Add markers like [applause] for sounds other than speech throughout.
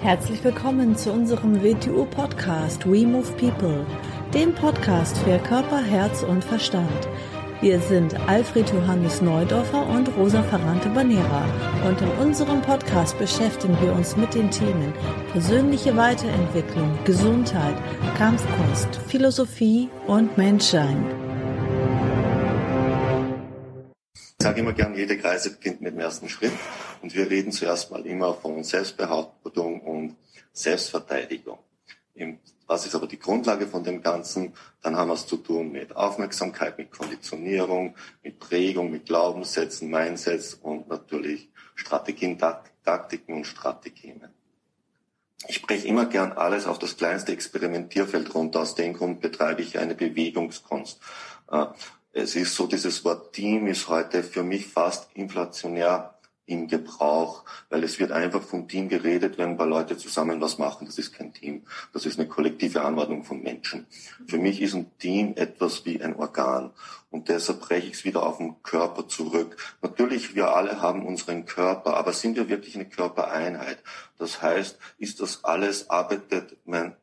Herzlich willkommen zu unserem WTU-Podcast We Move People, dem Podcast für Körper, Herz und Verstand. Wir sind Alfred Johannes Neudorfer und Rosa Ferrante Banera und in unserem Podcast beschäftigen wir uns mit den Themen persönliche Weiterentwicklung, Gesundheit, Kampfkunst, Philosophie und Menschsein. Ich sage immer gern, jede Kreise beginnt mit dem ersten Schritt und wir reden zuerst mal immer von Selbstbehauptung und Selbstverteidigung. Was ist aber die Grundlage von dem Ganzen? Dann haben wir es zu tun mit Aufmerksamkeit, mit Konditionierung, mit Prägung, mit Glaubenssätzen, Mindsets und natürlich Strategien, Taktiken und Strategien. Ich spreche immer gern alles auf das kleinste Experimentierfeld runter. Aus dem Grund betreibe ich eine Bewegungskunst. Äh, es ist so, dieses Wort Team ist heute für mich fast inflationär im Gebrauch, weil es wird einfach vom Team geredet, wenn ein paar Leute zusammen was machen. Das ist kein Team. Das ist eine kollektive Anordnung von Menschen. Für mich ist ein Team etwas wie ein Organ. Und deshalb breche ich es wieder auf den Körper zurück. Natürlich, wir alle haben unseren Körper, aber sind wir wirklich eine Körpereinheit? Das heißt, ist das alles, arbeitet mein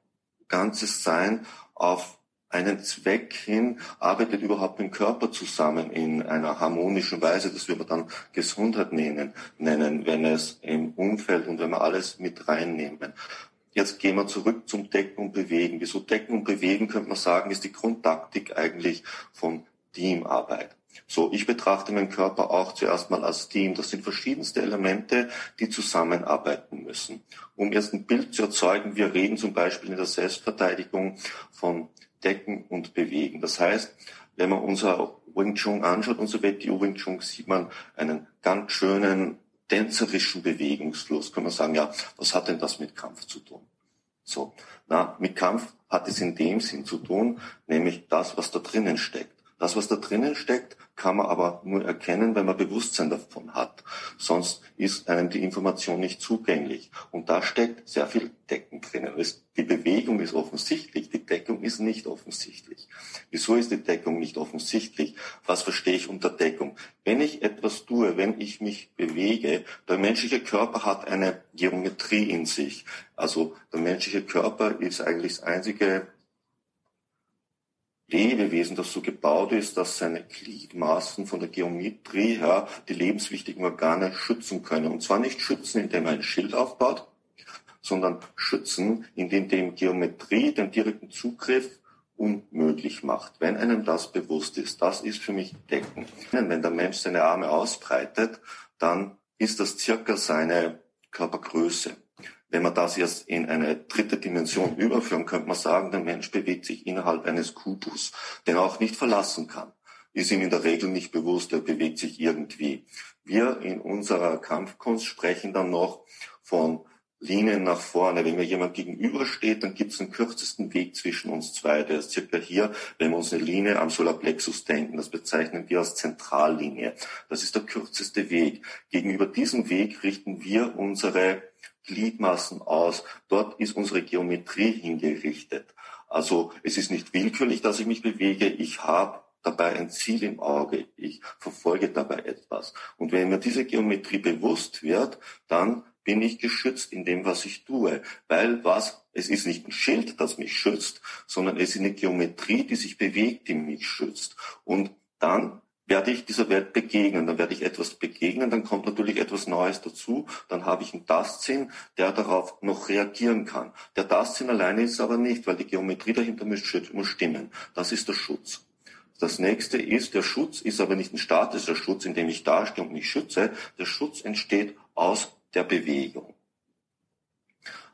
ganzes Sein auf einen Zweck hin, arbeitet überhaupt mit dem Körper zusammen in einer harmonischen Weise, das wir dann Gesundheit nennen, nennen, wenn es im Umfeld und wenn wir alles mit reinnehmen. Jetzt gehen wir zurück zum Decken und Bewegen. Wieso Decken und Bewegen, könnte man sagen, ist die Grundtaktik eigentlich von Teamarbeit. So, ich betrachte meinen Körper auch zuerst mal als Team. Das sind verschiedenste Elemente, die zusammenarbeiten müssen. Um jetzt ein Bild zu erzeugen, wir reden zum Beispiel in der Selbstverteidigung von decken und bewegen. Das heißt, wenn man unser Wing Chun anschaut, unser WTO Wing Chun, sieht man einen ganz schönen tänzerischen Bewegungsfluss. Kann man sagen, ja, was hat denn das mit Kampf zu tun? So, na, mit Kampf hat es in dem Sinn zu tun, nämlich das, was da drinnen steckt. Das, was da drinnen steckt, kann man aber nur erkennen, wenn man Bewusstsein davon hat. Sonst ist einem die Information nicht zugänglich. Und da steckt sehr viel Decken drinnen. Die Bewegung ist offensichtlich, die Deckung ist nicht offensichtlich. Wieso ist die Deckung nicht offensichtlich? Was verstehe ich unter Deckung? Wenn ich etwas tue, wenn ich mich bewege, der menschliche Körper hat eine Geometrie in sich. Also der menschliche Körper ist eigentlich das einzige Lebewesen, das so gebaut ist, dass seine Gliedmaßen von der Geometrie her die lebenswichtigen Organe schützen können. Und zwar nicht schützen, indem er ein Schild aufbaut, sondern schützen, indem dem Geometrie den direkten Zugriff unmöglich macht. Wenn einem das bewusst ist, das ist für mich Decken. Wenn der Mensch seine Arme ausbreitet, dann ist das circa seine Körpergröße. Wenn man das jetzt in eine dritte Dimension überführen, könnte man sagen, der Mensch bewegt sich innerhalb eines Kubus, den er auch nicht verlassen kann. Ist ihm in der Regel nicht bewusst, er bewegt sich irgendwie. Wir in unserer Kampfkunst sprechen dann noch von Linien nach vorne. Wenn mir jemand gegenübersteht, dann gibt es den kürzesten Weg zwischen uns zwei. Der ist circa hier, wenn wir uns eine Linie am Solarplexus denken. Das bezeichnen wir als Zentrallinie. Das ist der kürzeste Weg. Gegenüber diesem Weg richten wir unsere Gliedmaßen aus. Dort ist unsere Geometrie hingerichtet. Also es ist nicht willkürlich, dass ich mich bewege. Ich habe dabei ein Ziel im Auge. Ich verfolge dabei etwas. Und wenn mir diese Geometrie bewusst wird, dann bin ich geschützt in dem, was ich tue. Weil was? Es ist nicht ein Schild, das mich schützt, sondern es ist eine Geometrie, die sich bewegt, die mich schützt. Und dann werde ich dieser Welt begegnen, dann werde ich etwas begegnen, dann kommt natürlich etwas Neues dazu, dann habe ich einen Tastsinn, der darauf noch reagieren kann. Der Tastsinn alleine ist aber nicht, weil die Geometrie dahinter muss stimmen. Das ist der Schutz. Das nächste ist, der Schutz ist aber nicht ein statischer Schutz, in dem ich dastehe und mich schütze. Der Schutz entsteht aus der Bewegung.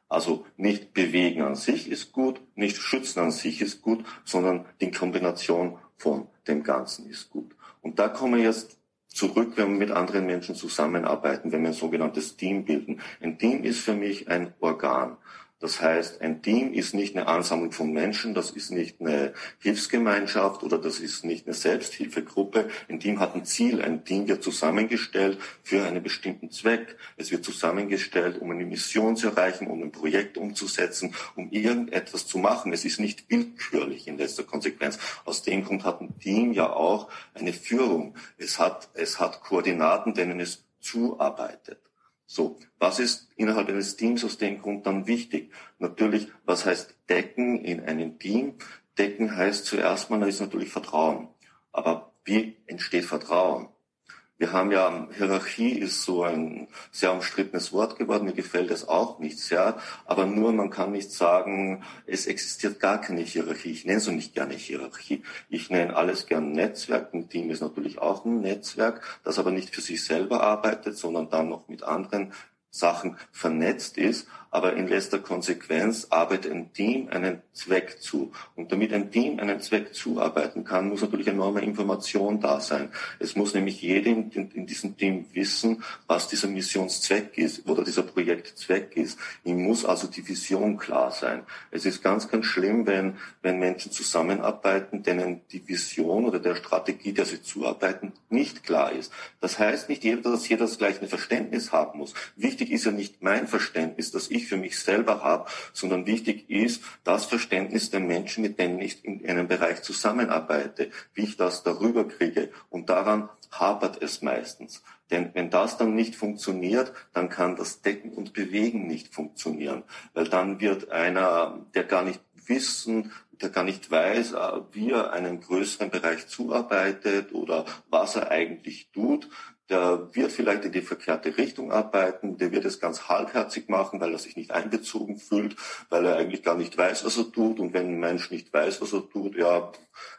Also nicht bewegen an sich ist gut, nicht schützen an sich ist gut, sondern die Kombination von dem Ganzen ist gut. Und da kommen wir jetzt zurück, wenn wir mit anderen Menschen zusammenarbeiten, wenn wir ein sogenanntes Team bilden. Ein Team ist für mich ein Organ. Das heißt, ein Team ist nicht eine Ansammlung von Menschen, das ist nicht eine Hilfsgemeinschaft oder das ist nicht eine Selbsthilfegruppe. Ein Team hat ein Ziel, ein Team wird zusammengestellt für einen bestimmten Zweck. Es wird zusammengestellt, um eine Mission zu erreichen, um ein Projekt umzusetzen, um irgendetwas zu machen. Es ist nicht willkürlich in letzter Konsequenz. Aus dem Grund hat ein Team ja auch eine Führung. Es hat, es hat Koordinaten, denen es zuarbeitet. So, was ist innerhalb eines Teams aus dem Grund dann wichtig? Natürlich, was heißt decken in einem Team? Decken heißt zuerst mal, da ist natürlich Vertrauen. Aber wie entsteht Vertrauen? Wir haben ja, Hierarchie ist so ein sehr umstrittenes Wort geworden, mir gefällt es auch nicht sehr, aber nur man kann nicht sagen, es existiert gar keine Hierarchie. Ich nenne so nicht gerne Hierarchie. Ich nenne alles gern Netzwerk. Ein Team ist natürlich auch ein Netzwerk, das aber nicht für sich selber arbeitet, sondern dann noch mit anderen Sachen vernetzt ist, aber in letzter Konsequenz arbeitet ein Team einen Zweck zu. Und damit ein Team einen Zweck zuarbeiten kann, muss natürlich enorme Information da sein. Es muss nämlich jeder in, in, diesem Team wissen, was dieser Missionszweck ist oder dieser Projektzweck ist. Ihm muss also die Vision klar sein. Es ist ganz, ganz schlimm, wenn, wenn Menschen zusammenarbeiten, denen die Vision oder der Strategie, der sie zuarbeiten, nicht klar ist. Das heißt nicht, dass jeder das gleiche Verständnis haben muss. Wichtig ist ja nicht mein Verständnis, das ich für mich selber habe, sondern wichtig ist das Verständnis der Menschen, mit denen ich in einem Bereich zusammenarbeite, wie ich das darüber kriege. Und daran hapert es meistens. Denn wenn das dann nicht funktioniert, dann kann das Decken und Bewegen nicht funktionieren. Weil dann wird einer, der gar nicht wissen, der gar nicht weiß, äh, wie er einen größeren Bereich zuarbeitet oder was er eigentlich tut, der wird vielleicht in die verkehrte Richtung arbeiten, der wird es ganz halbherzig machen, weil er sich nicht einbezogen fühlt, weil er eigentlich gar nicht weiß, was er tut. Und wenn ein Mensch nicht weiß, was er tut, ja,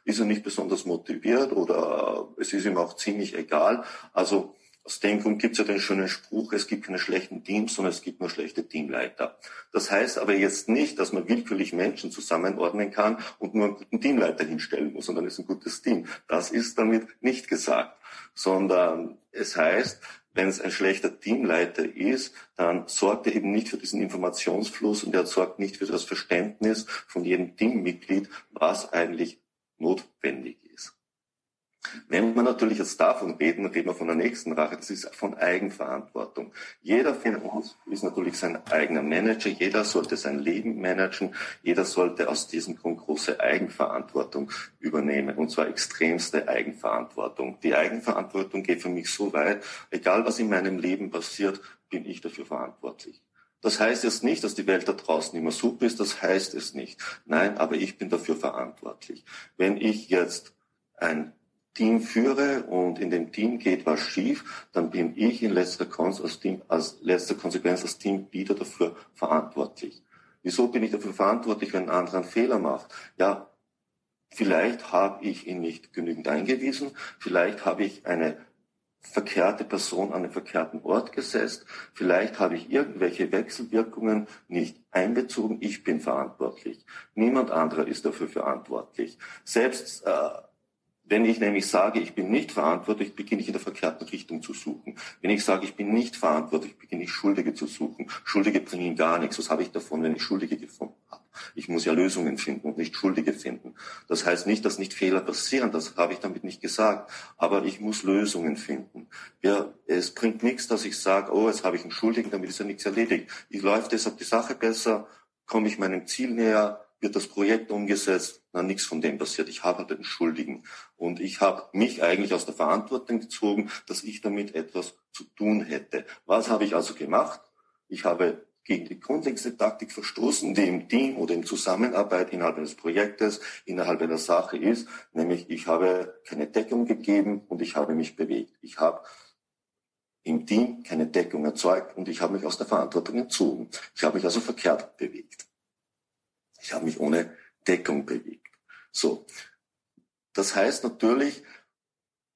ist er nicht besonders motiviert oder es ist ihm auch ziemlich egal. Also aus dem Grund gibt es ja den schönen Spruch, es gibt keine schlechten Teams, sondern es gibt nur schlechte Teamleiter. Das heißt aber jetzt nicht, dass man willkürlich Menschen zusammenordnen kann und nur einen guten Teamleiter hinstellen muss und dann ist ein gutes Team. Das ist damit nicht gesagt sondern es heißt, wenn es ein schlechter Teamleiter ist, dann sorgt er eben nicht für diesen Informationsfluss und er sorgt nicht für das Verständnis von jedem Teammitglied, was eigentlich notwendig ist. Wenn wir natürlich jetzt davon reden, reden wir von der nächsten Rache, das ist von Eigenverantwortung. Jeder von uns ist natürlich sein eigener Manager, jeder sollte sein Leben managen, jeder sollte aus diesem Grund große Eigenverantwortung übernehmen, und zwar extremste Eigenverantwortung. Die Eigenverantwortung geht für mich so weit, egal was in meinem Leben passiert, bin ich dafür verantwortlich. Das heißt jetzt nicht, dass die Welt da draußen immer super ist, das heißt es nicht. Nein, aber ich bin dafür verantwortlich. Wenn ich jetzt ein Team führe und in dem Team geht was schief, dann bin ich in letzter, als Team, als letzter Konsequenz als Team wieder dafür verantwortlich. Wieso bin ich dafür verantwortlich, wenn ein anderer einen Fehler macht? Ja, vielleicht habe ich ihn nicht genügend eingewiesen, vielleicht habe ich eine verkehrte Person an den verkehrten Ort gesetzt, vielleicht habe ich irgendwelche Wechselwirkungen nicht einbezogen, ich bin verantwortlich. Niemand anderer ist dafür verantwortlich. Selbst äh, wenn ich nämlich sage, ich bin nicht verantwortlich, beginne ich in der verkehrten Richtung zu suchen. Wenn ich sage, ich bin nicht verantwortlich, beginne ich Schuldige zu suchen. Schuldige bringen gar nichts. Was habe ich davon, wenn ich Schuldige gefunden habe? Ich muss ja Lösungen finden und nicht Schuldige finden. Das heißt nicht, dass nicht Fehler passieren, das habe ich damit nicht gesagt. Aber ich muss Lösungen finden. Ja, es bringt nichts, dass ich sage, oh, jetzt habe ich einen Schuldigen, damit ist ja nichts erledigt. Ich läuft deshalb die Sache besser, komme ich meinem Ziel näher, wird das Projekt umgesetzt, na nichts von dem passiert. Ich habe halt den Schuldigen. Und ich habe mich eigentlich aus der Verantwortung gezogen, dass ich damit etwas zu tun hätte. Was habe ich also gemacht? Ich habe gegen die grundlegende Taktik verstoßen, die im Team oder in Zusammenarbeit innerhalb eines Projektes, innerhalb einer Sache ist, nämlich ich habe keine Deckung gegeben und ich habe mich bewegt. Ich habe im Team keine Deckung erzeugt und ich habe mich aus der Verantwortung entzogen. Ich habe mich also verkehrt bewegt. Ich habe mich ohne Deckung bewegt. So. Das heißt natürlich,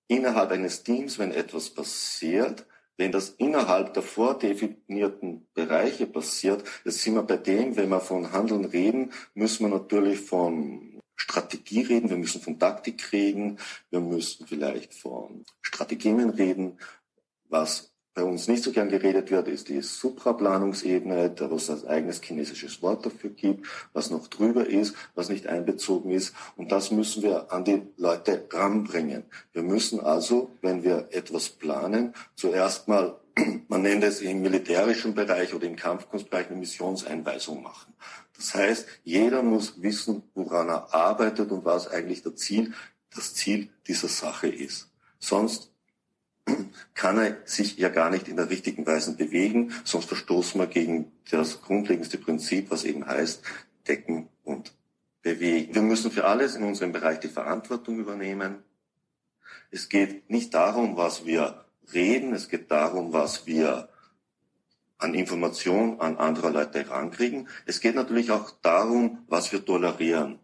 innerhalb eines Teams, wenn etwas passiert, wenn das innerhalb der vordefinierten Bereiche passiert, jetzt sind wir bei dem, wenn wir von Handeln reden, müssen wir natürlich von Strategie reden, wir müssen von Taktik reden, wir müssen vielleicht von Strategien reden, was bei uns nicht so gern geredet wird, ist die Supraplanungsebene, wo es ein eigenes chinesisches Wort dafür gibt, was noch drüber ist, was nicht einbezogen ist. Und das müssen wir an die Leute ranbringen. Wir müssen also, wenn wir etwas planen, zuerst mal, [clears throat] man nennt es im militärischen Bereich oder im Kampfkunstbereich eine Missionseinweisung machen. Das heißt, jeder muss wissen, woran er arbeitet und was eigentlich das Ziel, das Ziel dieser Sache ist. Sonst kann er sich ja gar nicht in der richtigen Weise bewegen, sonst verstoßen wir gegen das grundlegendste Prinzip, was eben heißt, decken und bewegen. Wir müssen für alles in unserem Bereich die Verantwortung übernehmen. Es geht nicht darum, was wir reden, es geht darum, was wir an Information an andere Leute herankriegen. Es geht natürlich auch darum, was wir tolerieren.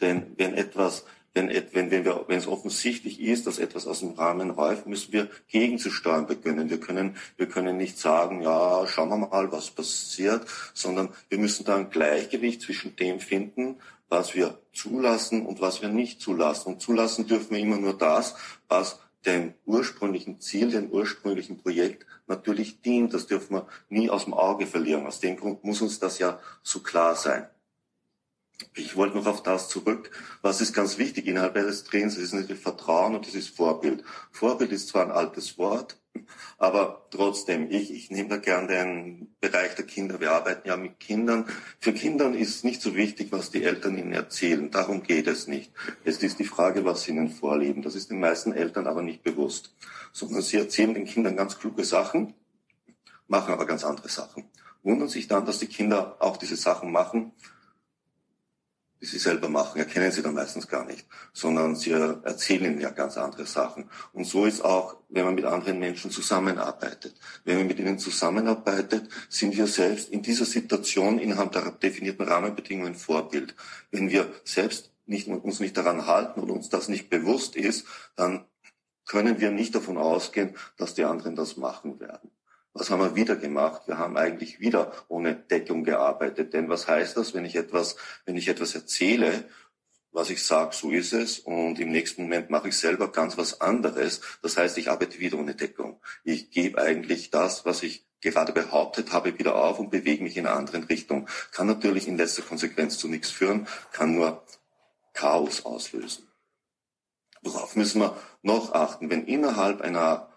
Denn wenn etwas wenn, wenn, wenn, wir, wenn es offensichtlich ist, dass etwas aus dem Rahmen läuft, müssen wir gegenzusteuern beginnen. Wir können, wir können nicht sagen, ja, schauen wir mal, was passiert, sondern wir müssen da ein Gleichgewicht zwischen dem finden, was wir zulassen und was wir nicht zulassen. Und zulassen dürfen wir immer nur das, was dem ursprünglichen Ziel, dem ursprünglichen Projekt natürlich dient. Das dürfen wir nie aus dem Auge verlieren. Aus dem Grund muss uns das ja so klar sein. Ich wollte noch auf das zurück. Was ist ganz wichtig innerhalb eines Trainings? Das ist natürlich Vertrauen und das ist Vorbild. Vorbild ist zwar ein altes Wort, aber trotzdem, ich, ich nehme da gern den Bereich der Kinder. Wir arbeiten ja mit Kindern. Für Kindern ist nicht so wichtig, was die Eltern ihnen erzählen. Darum geht es nicht. Es ist die Frage, was sie ihnen vorleben. Das ist den meisten Eltern aber nicht bewusst. Sondern sie erzählen den Kindern ganz kluge Sachen, machen aber ganz andere Sachen. Wundern sich dann, dass die Kinder auch diese Sachen machen, die sie selber machen, erkennen sie dann meistens gar nicht, sondern sie erzählen ja ganz andere Sachen. Und so ist auch, wenn man mit anderen Menschen zusammenarbeitet. Wenn man mit ihnen zusammenarbeitet, sind wir selbst in dieser Situation innerhalb der definierten Rahmenbedingungen Vorbild. Wenn wir selbst nicht, uns nicht daran halten und uns das nicht bewusst ist, dann können wir nicht davon ausgehen, dass die anderen das machen werden. Was haben wir wieder gemacht? Wir haben eigentlich wieder ohne Deckung gearbeitet. Denn was heißt das, wenn ich etwas, wenn ich etwas erzähle, was ich sage, so ist es, und im nächsten Moment mache ich selber ganz was anderes. Das heißt, ich arbeite wieder ohne Deckung. Ich gebe eigentlich das, was ich gerade behauptet habe, wieder auf und bewege mich in einer anderen Richtung. Kann natürlich in letzter Konsequenz zu nichts führen, kann nur Chaos auslösen. Worauf müssen wir noch achten? Wenn innerhalb einer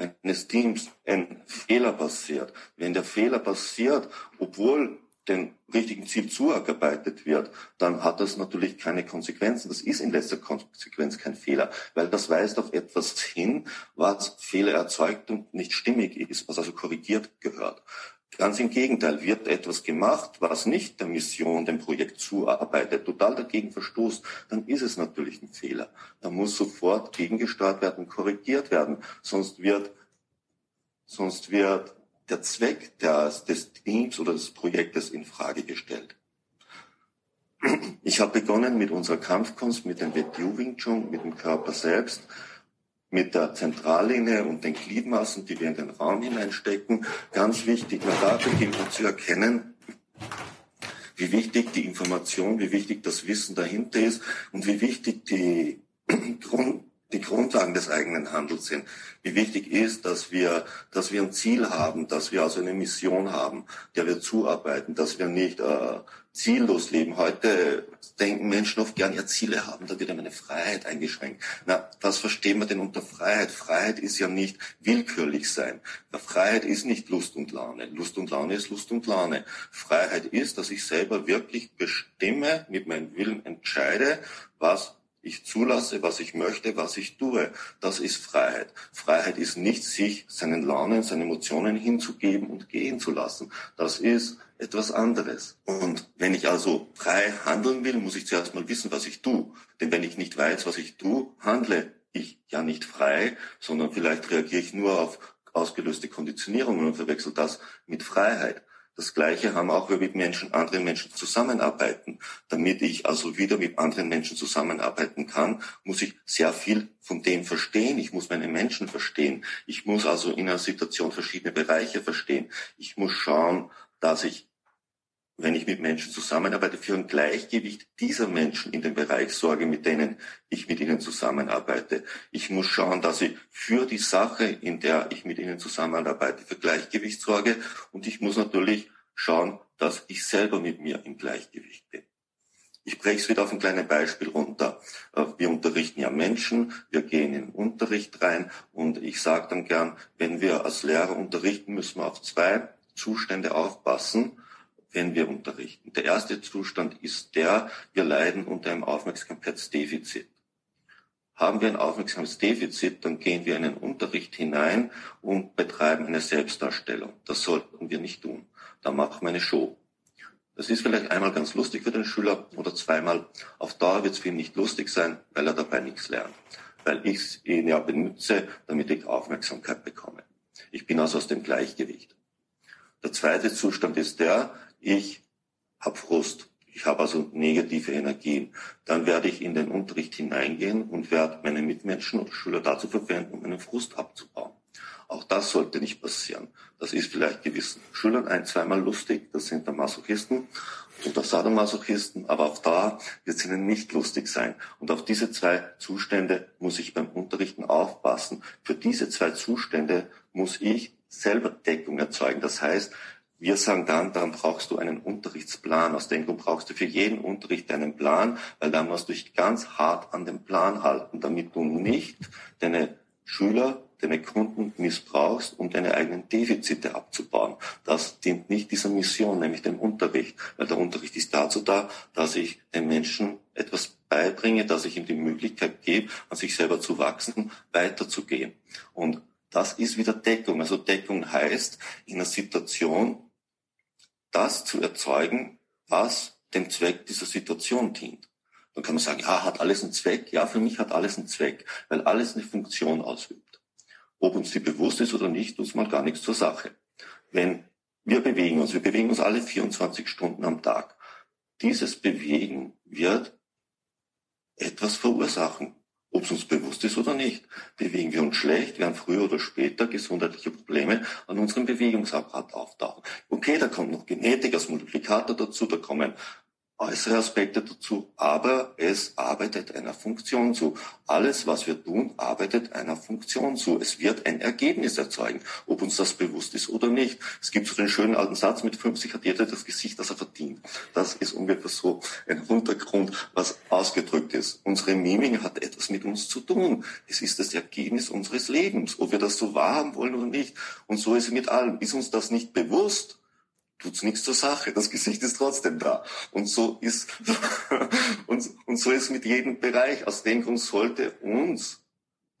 eines Teams ein Fehler passiert, wenn der Fehler passiert, obwohl dem richtigen Ziel zugearbeitet wird, dann hat das natürlich keine Konsequenzen. Das ist in letzter Konsequenz kein Fehler, weil das weist auf etwas hin, was Fehler erzeugt und nicht stimmig ist, was also korrigiert gehört. Ganz im Gegenteil, wird etwas gemacht, was nicht der Mission, dem Projekt zuarbeitet, total dagegen verstoßt, dann ist es natürlich ein Fehler. Da muss sofort gegengesteuert werden, korrigiert werden. Sonst wird, sonst wird der Zweck des, des Teams oder des Projektes in Frage gestellt. Ich habe begonnen mit unserer Kampfkunst, mit dem WTU Wing Chun, mit dem Körper selbst mit der Zentrallinie und den Gliedmaßen, die wir in den Raum hineinstecken. Ganz wichtig, man da beginnt man zu erkennen, wie wichtig die Information, wie wichtig das Wissen dahinter ist und wie wichtig die, [clears throat] Grund, die Grundlagen des eigenen Handels sind. Wie wichtig ist, dass wir, dass wir ein Ziel haben, dass wir also eine Mission haben, der wir zuarbeiten, dass wir nicht äh, ziellos leben. Heute denken Menschen oft gern, ja, Ziele haben, da wird meine Freiheit eingeschränkt. Na, was verstehen wir denn unter Freiheit? Freiheit ist ja nicht willkürlich sein. Freiheit ist nicht Lust und Laune. Lust und Laune ist Lust und Laune. Freiheit ist, dass ich selber wirklich bestimme, mit meinem Willen entscheide, was ich zulasse, was ich möchte, was ich tue. Das ist Freiheit. Freiheit ist nicht, sich seinen Launen, seinen Emotionen hinzugeben und gehen zu lassen. Das ist etwas anderes. Und wenn ich also frei handeln will, muss ich zuerst mal wissen, was ich tue. Denn wenn ich nicht weiß, was ich tue, handle ich ja nicht frei, sondern vielleicht reagiere ich nur auf ausgelöste Konditionierungen und verwechsel das mit Freiheit. Das Gleiche haben auch wir mit Menschen, anderen Menschen zusammenarbeiten. Damit ich also wieder mit anderen Menschen zusammenarbeiten kann, muss ich sehr viel von dem verstehen. Ich muss meine Menschen verstehen. Ich muss also in einer Situation verschiedene Bereiche verstehen. Ich muss schauen, dass ich wenn ich mit Menschen zusammenarbeite, für ein Gleichgewicht dieser Menschen in dem Bereich sorge, mit denen ich mit ihnen zusammenarbeite. Ich muss schauen, dass ich für die Sache, in der ich mit ihnen zusammenarbeite, für Gleichgewicht sorge. Und ich muss natürlich schauen, dass ich selber mit mir im Gleichgewicht bin. Ich breche es wieder auf ein kleines Beispiel runter. Äh, wir unterrichten ja Menschen, wir gehen in den Unterricht rein und ich sage dann gern, wenn wir als Lehrer unterrichten, müssen wir auf zwei Zustände aufpassen wenn wir unterrichten. Der erste Zustand ist der, wir leiden unter einem Aufmerksamkeitsdefizit. Haben wir ein Aufmerksamkeitsdefizit, dann gehen wir in den Unterricht hinein und betreiben eine Selbstdarstellung. Das sollten wir nicht tun. Da machen wir eine Show. Das ist vielleicht einmal ganz lustig für den Schüler oder zweimal. Auf Dauer wird es für ihn nicht lustig sein, weil er dabei nichts lernt. Weil ich ihn ja benutze, damit ich Aufmerksamkeit bekomme. Ich bin also aus dem Gleichgewicht. Der zweite Zustand ist der, ich habe Frust. Ich habe also negative Energien. Dann werde ich in den Unterricht hineingehen und werde meine Mitmenschen oder Schüler dazu verwenden, um meinen Frust abzubauen. Auch das sollte nicht passieren. Das ist vielleicht gewissen Schülern ein, zweimal lustig, das sind der Masochisten oder Sadomasochisten, aber auch da wird es ihnen nicht lustig sein. Und auf diese zwei Zustände muss ich beim Unterrichten aufpassen. Für diese zwei Zustände muss ich selber Deckung erzeugen. Das heißt, wir sagen dann, dann brauchst du einen Unterrichtsplan. Aus dem Grund brauchst du für jeden Unterricht einen Plan, weil dann musst du dich ganz hart an den Plan halten, damit du nicht deine Schüler, deine Kunden missbrauchst, um deine eigenen Defizite abzubauen. Das dient nicht dieser Mission, nämlich dem Unterricht, weil der Unterricht ist dazu da, dass ich den Menschen etwas beibringe, dass ich ihm die Möglichkeit gebe, an sich selber zu wachsen, weiterzugehen. Und das ist wieder Deckung. Also Deckung heißt, in einer Situation das zu erzeugen, was dem Zweck dieser Situation dient. Dann kann man sagen, ja, hat alles einen Zweck? Ja, für mich hat alles einen Zweck, weil alles eine Funktion ausübt. Ob uns die bewusst ist oder nicht, tut mal gar nichts zur Sache. Wenn wir bewegen uns, wir bewegen uns alle 24 Stunden am Tag. Dieses Bewegen wird etwas verursachen ob es uns bewusst ist oder nicht. Bewegen wir uns schlecht, werden früher oder später gesundheitliche Probleme an unserem Bewegungsapparat auftauchen. Okay, da kommt noch Genetik als Multiplikator dazu, da kommen äußere Aspekte dazu, aber es arbeitet einer Funktion zu. Alles, was wir tun, arbeitet einer Funktion zu. Es wird ein Ergebnis erzeugen, ob uns das bewusst ist oder nicht. Es gibt so den schönen alten Satz, mit 50 hat jeder das Gesicht, das er verdient. Das ist ungefähr so ein Untergrund, was ausgedrückt ist. Unsere Mimik hat etwas mit uns zu tun. Es ist das Ergebnis unseres Lebens, ob wir das so wahrhaben wollen oder nicht. Und so ist es mit allem. Ist uns das nicht bewusst, tut's nichts zur Sache. Das Gesicht ist trotzdem da. Und so ist, [laughs] und, und so ist mit jedem Bereich. Aus dem Grund sollte uns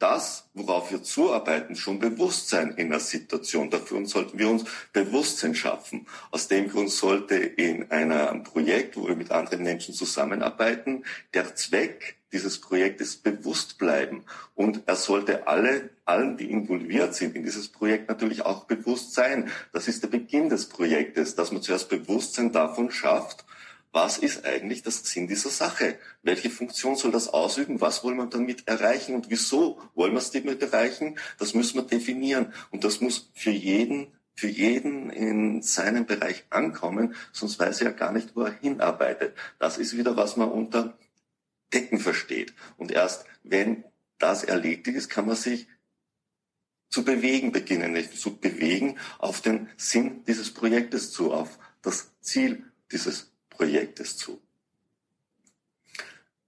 das, worauf wir zuarbeiten, schon Bewusstsein in der Situation. Dafür sollten wir uns Bewusstsein schaffen. Aus dem Grund sollte in einem Projekt, wo wir mit anderen Menschen zusammenarbeiten, der Zweck dieses Projektes bewusst bleiben. Und er sollte alle, allen, die involviert sind in dieses Projekt, natürlich auch bewusst sein. Das ist der Beginn des Projektes, dass man zuerst Bewusstsein davon schafft, was ist eigentlich das Sinn dieser Sache? Welche Funktion soll das ausüben? Was wollen wir damit erreichen? Und wieso wollen wir es damit erreichen? Das müssen wir definieren. Und das muss für jeden, für jeden in seinem Bereich ankommen, sonst weiß er ja gar nicht, wo er hinarbeitet. Das ist wieder, was man unter Decken versteht. Und erst wenn das erledigt ist, kann man sich zu bewegen beginnen, nicht zu bewegen auf den Sinn dieses Projektes zu, auf das Ziel dieses Projektes zu.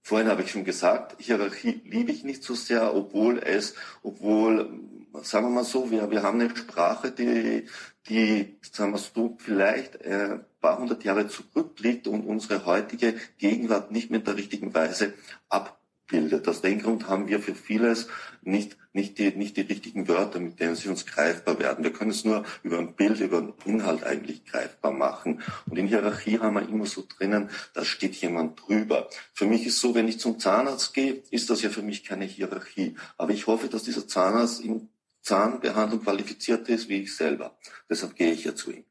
Vorhin habe ich schon gesagt, Hierarchie liebe ich nicht so sehr, obwohl es, obwohl, sagen wir mal so, wir, wir haben eine Sprache, die, die, sagen wir so, vielleicht äh, paar hundert Jahre zurückliegt und unsere heutige Gegenwart nicht in der richtigen Weise abbildet. Aus dem Grund haben wir für vieles nicht, nicht, die, nicht die richtigen Wörter, mit denen sie uns greifbar werden. Wir können es nur über ein Bild, über einen Inhalt eigentlich greifbar machen. Und in Hierarchie haben wir immer so drinnen, da steht jemand drüber. Für mich ist so, wenn ich zum Zahnarzt gehe, ist das ja für mich keine Hierarchie. Aber ich hoffe, dass dieser Zahnarzt in Zahnbehandlung qualifiziert ist wie ich selber. Deshalb gehe ich ja zu ihm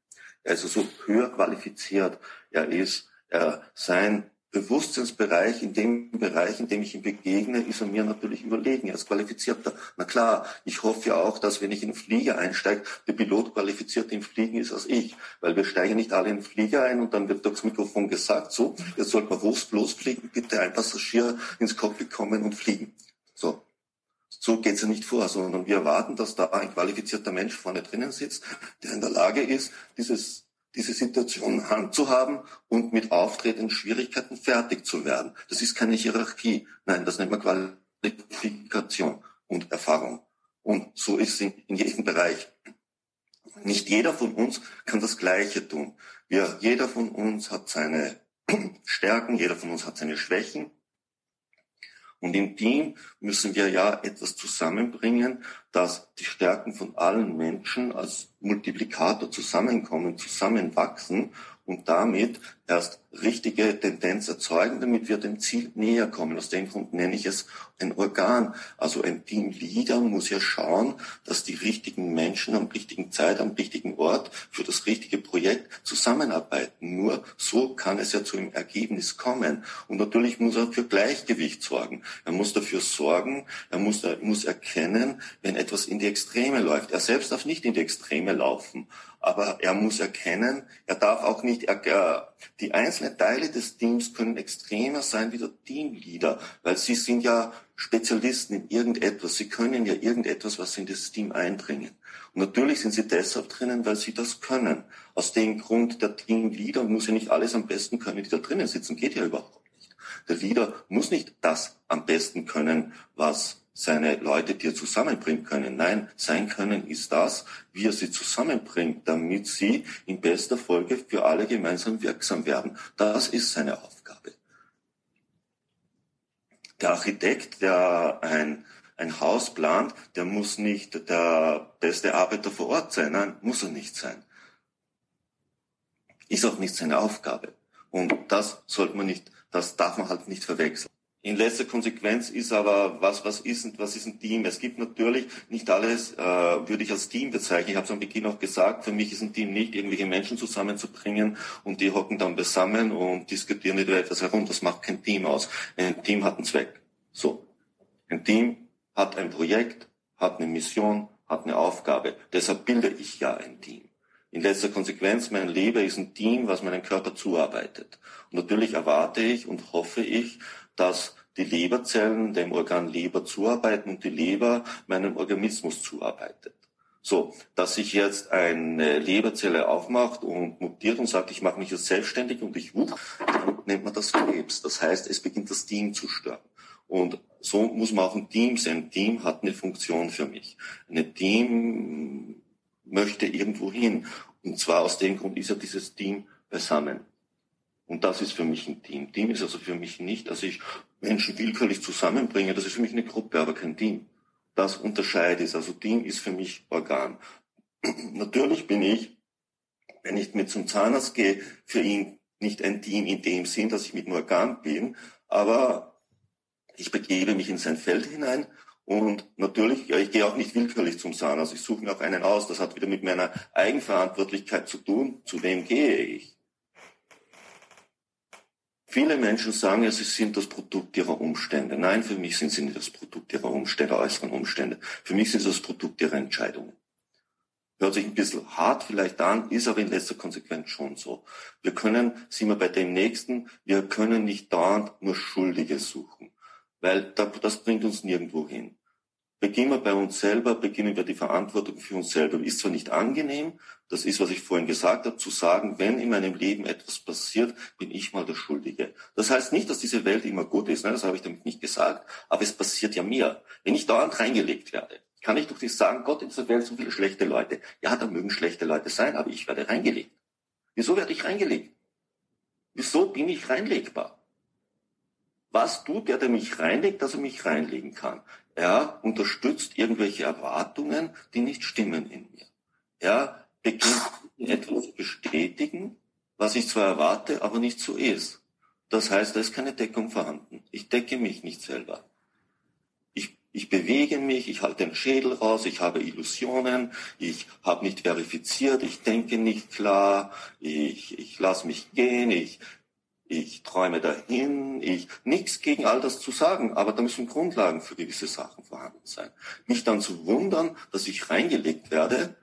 also so höher qualifiziert er ist. Er, sein Bewusstseinsbereich, in dem Bereich, in dem ich ihm begegne, ist er mir natürlich überlegen. Er ist qualifizierter. Na klar, ich hoffe ja auch, dass wenn ich in den Flieger einsteige, der Pilot qualifiziert im Fliegen ist als ich. Weil wir steigen nicht alle in den Flieger ein und dann wird durchs Mikrofon gesagt, so, jetzt sollte man bloß fliegen, bitte ein Passagier ins Cockpit kommen und fliegen. So, so geht es ja nicht vor, sondern wir erwarten, dass da ein qualifizierter Mensch vorne drinnen sitzt, der in der Lage ist, dieses, diese Situation handzuhaben und mit auftretenden Schwierigkeiten fertig zu werden. Das ist keine Hierarchie. Nein, das nennt man Qualifikation und Erfahrung. Und so ist es in, in jedem Bereich. Nicht jeder von uns kann das Gleiche tun. Wir, jeder von uns hat seine [clears throat] Stärken, jeder von uns hat seine Schwächen. Und im Team müssen wir ja etwas zusammenbringen, dass die Stärken von allen Menschen als Multiplikator zusammenkommen, zusammenwachsen und damit erst richtige Tendenz erzeugen, damit wir dem Ziel näher kommen. Aus dem Grund nenne ich es ein Organ. Also ein Teamleader muss ja schauen, dass die richtigen Menschen am richtigen Zeit, am richtigen Ort für das richtige Projekt zusammenarbeiten. Nur so kann es ja zu einem Ergebnis kommen. Und natürlich muss er für Gleichgewicht sorgen. Er muss dafür sorgen, er muss, er muss erkennen, wenn etwas in die Extreme läuft. Er selbst darf nicht in die Extreme laufen aber er muss erkennen, er darf auch nicht, er, die einzelnen Teile des Teams können extremer sein wie der Teamleader, weil sie sind ja Spezialisten in irgendetwas, sie können ja irgendetwas, was sie in das Team einbringen. Und natürlich sind sie deshalb drinnen, weil sie das können. Aus dem Grund, der Teamleader muss ja nicht alles am besten können, die da drinnen sitzen, geht ja überhaupt nicht. Der Leader muss nicht das am besten können, was seine Leute, die er zusammenbringen können. Nein, sein Können ist das, wie er sie zusammenbringt, damit sie in bester Folge für alle gemeinsam wirksam werden. Das ist seine Aufgabe. Der Architekt, der ein, ein Haus plant, der muss nicht der beste Arbeiter vor Ort sein. Nein, muss er nicht sein. Ist auch nicht seine Aufgabe. Und das sollte man nicht, das darf man halt nicht verwechseln. In letzter Konsequenz ist aber, was, was ist, was ist ein Team? Es gibt natürlich nicht alles, äh, würde ich als Team bezeichnen. Ich habe es am Beginn auch gesagt, für mich ist ein Team nicht, irgendwelche Menschen zusammenzubringen und die hocken dann beisammen und diskutieren über etwas herum. Das macht kein Team aus. Ein Team hat einen Zweck. So. Ein Team hat ein Projekt, hat eine Mission, hat eine Aufgabe. Deshalb bilde ich ja ein Team. In letzter Konsequenz, mein Leber ist ein Team, was meinem Körper zuarbeitet. Und natürlich erwarte ich und hoffe ich, dass die Leberzellen dem Organ Leber zuarbeiten und die Leber meinem Organismus zuarbeitet. So, dass sich jetzt eine Leberzelle aufmacht und mutiert und sagt, ich mache mich jetzt selbstständig und ich wuch, dann nennt man das Krebs. Das heißt, es beginnt das Team zu sterben. Und so muss man auch ein Team sein. Ein Team hat eine Funktion für mich. Ein Team möchte irgendwo hin. Und zwar aus dem Grund ist ja dieses Team beisammen. Und das ist für mich ein Team. Team ist also für mich nicht, dass ich Menschen willkürlich zusammenbringe. Das ist für mich eine Gruppe, aber kein Team. Das unterscheidet es. Also Team ist für mich Organ. [clears throat] Natürlich bin ich, wenn ich mit zum Zahnarzt gehe, für ihn nicht ein Team in dem Sinn, dass ich mit einem Organ bin, aber ich begebe mich in sein Feld hinein und natürlich, ja, ich gehe auch nicht willkürlich zum Zahnarzt. Ich suche mir auch einen aus. Das hat wieder mit meiner Eigenverantwortlichkeit zu tun. Zu wem gehe ich? Viele Menschen sagen ja, sie sind das Produkt ihrer Umstände. Nein, für mich sind sie nicht das Produkt ihrer Umstände, äußeren Umstände. Für mich sind sie das Produkt ihrer Entscheidungen. Hört sich ein bisschen hart vielleicht an, ist aber in letzter Konsequenz schon so. Wir können, sind wir bei dem Nächsten, wir können nicht dauernd nur Schuldige suchen, weil das bringt uns nirgendwo hin. Beginnen wir bei uns selber, beginnen wir die Verantwortung für uns selber. Ist zwar nicht angenehm, das ist, was ich vorhin gesagt habe, zu sagen, wenn in meinem Leben etwas passiert, bin ich mal der Schuldige. Das heißt nicht, dass diese Welt immer gut ist, ne? das habe ich damit nicht gesagt, aber es passiert ja mir. Wenn ich dauernd reingelegt werde, kann ich doch nicht sagen, Gott, in dieser Welt so viele schlechte Leute. Ja, da mögen schlechte Leute sein, aber ich werde reingelegt. Wieso werde ich reingelegt? Wieso bin ich reinlegbar? Was tut der, der mich reinlegt, dass er mich reinlegen kann? Er unterstützt irgendwelche Erwartungen, die nicht stimmen in mir. Er beginnt etwas bestätigen, was ich zwar erwarte, aber nicht so ist. Das heißt, da ist keine Deckung vorhanden. Ich decke mich nicht selber. Ich, ich bewege mich, ich halte den Schädel raus, ich habe Illusionen, ich habe nicht verifiziert, ich denke nicht klar, ich, ich lasse mich gehen, ich ich träume dahin, ich nichts gegen all das zu sagen, aber da müssen Grundlagen für gewisse Sachen vorhanden sein. Mich dann zu wundern, dass ich reingelegt werde,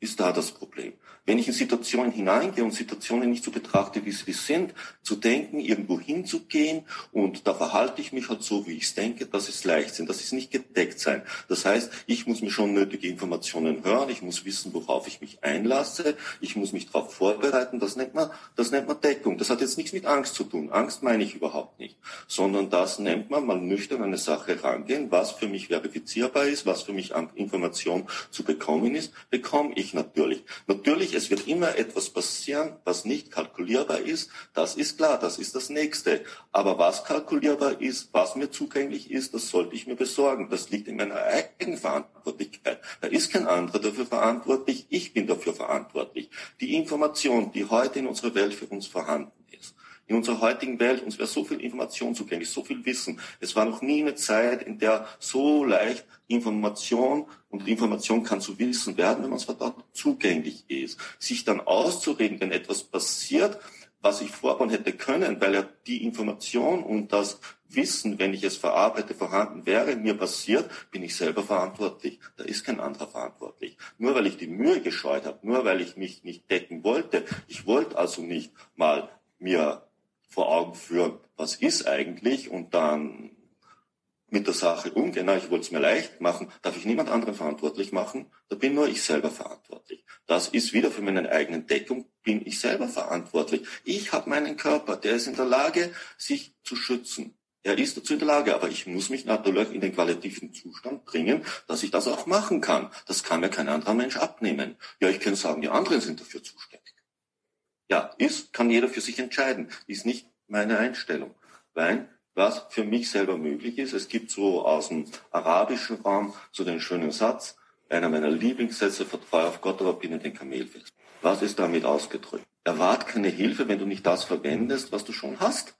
ist da das Problem. Wenn ich in Situationen hineingehe und Situationen nicht so betrachte, wie sie sind, zu denken, irgendwo hinzugehen und da verhalte ich mich halt so, wie ich es denke, das ist Leichtsinn, das ist nicht gedeckt sein. Das heißt, ich muss mir schon nötige Informationen hören, ich muss wissen, worauf ich mich einlasse, ich muss mich darauf vorbereiten, das nennt man, das nennt man Deckung. Das hat jetzt nichts mit Angst zu tun. Angst meine ich überhaupt nicht, sondern das nennt man, man nüchtern an eine Sache rangehen, was für mich verifizierbar ist, was für mich an Information zu bekommen ist, bekomme ich ich natürlich. Natürlich, es wird immer etwas passieren, was nicht kalkulierbar ist. Das ist klar, das ist das Nächste. Aber was kalkulierbar ist, was mir zugänglich ist, das sollte ich mir besorgen. Das liegt in meiner eigenen Verantwortlichkeit. Da ist kein anderer dafür verantwortlich. Ich bin dafür verantwortlich. Die Information, die heute in unserer Welt für uns vorhanden ist, in unserer heutigen Welt, uns wäre so viel Information zugänglich, so viel Wissen. Es war noch nie eine Zeit, in der so leicht Information und Information kann zu Wissen werden, wenn man es dort zugänglich ist. Sich dann auszureden, wenn etwas passiert, was ich vorbauen hätte können, weil ja die Information und das Wissen, wenn ich es verarbeite, vorhanden wäre, mir passiert, bin ich selber verantwortlich. Da ist kein anderer verantwortlich. Nur weil ich die Mühe gescheut habe, nur weil ich mich nicht decken wollte, ich wollte also nicht mal mir vor Augen führen, was ist eigentlich und dann mit der Sache umgehen. Na, ich wollte es mir leicht machen, darf ich niemand anderen verantwortlich machen, da bin nur ich selber verantwortlich. Das ist wieder für meine eigene Deckung, bin ich selber verantwortlich. Ich habe meinen Körper, der ist in der Lage, sich zu schützen. Er ist dazu in der Lage, aber ich muss mich natürlich in den qualitativen Zustand bringen, dass ich das auch machen kann. Das kann mir kein anderer Mensch abnehmen. Ja, ich kann sagen, die anderen sind dafür zuständig. Ja, ist, kann jeder für sich entscheiden. Ist nicht meine Einstellung. Weil, was für mich selber möglich ist, es gibt so aus dem arabischen Raum so den schönen Satz, einer meiner Lieblingssätze, vertraue auf Gott, aber binde den Kamel fest. Was ist damit ausgedrückt? Erwart keine Hilfe, wenn du nicht das verwendest, was du schon hast.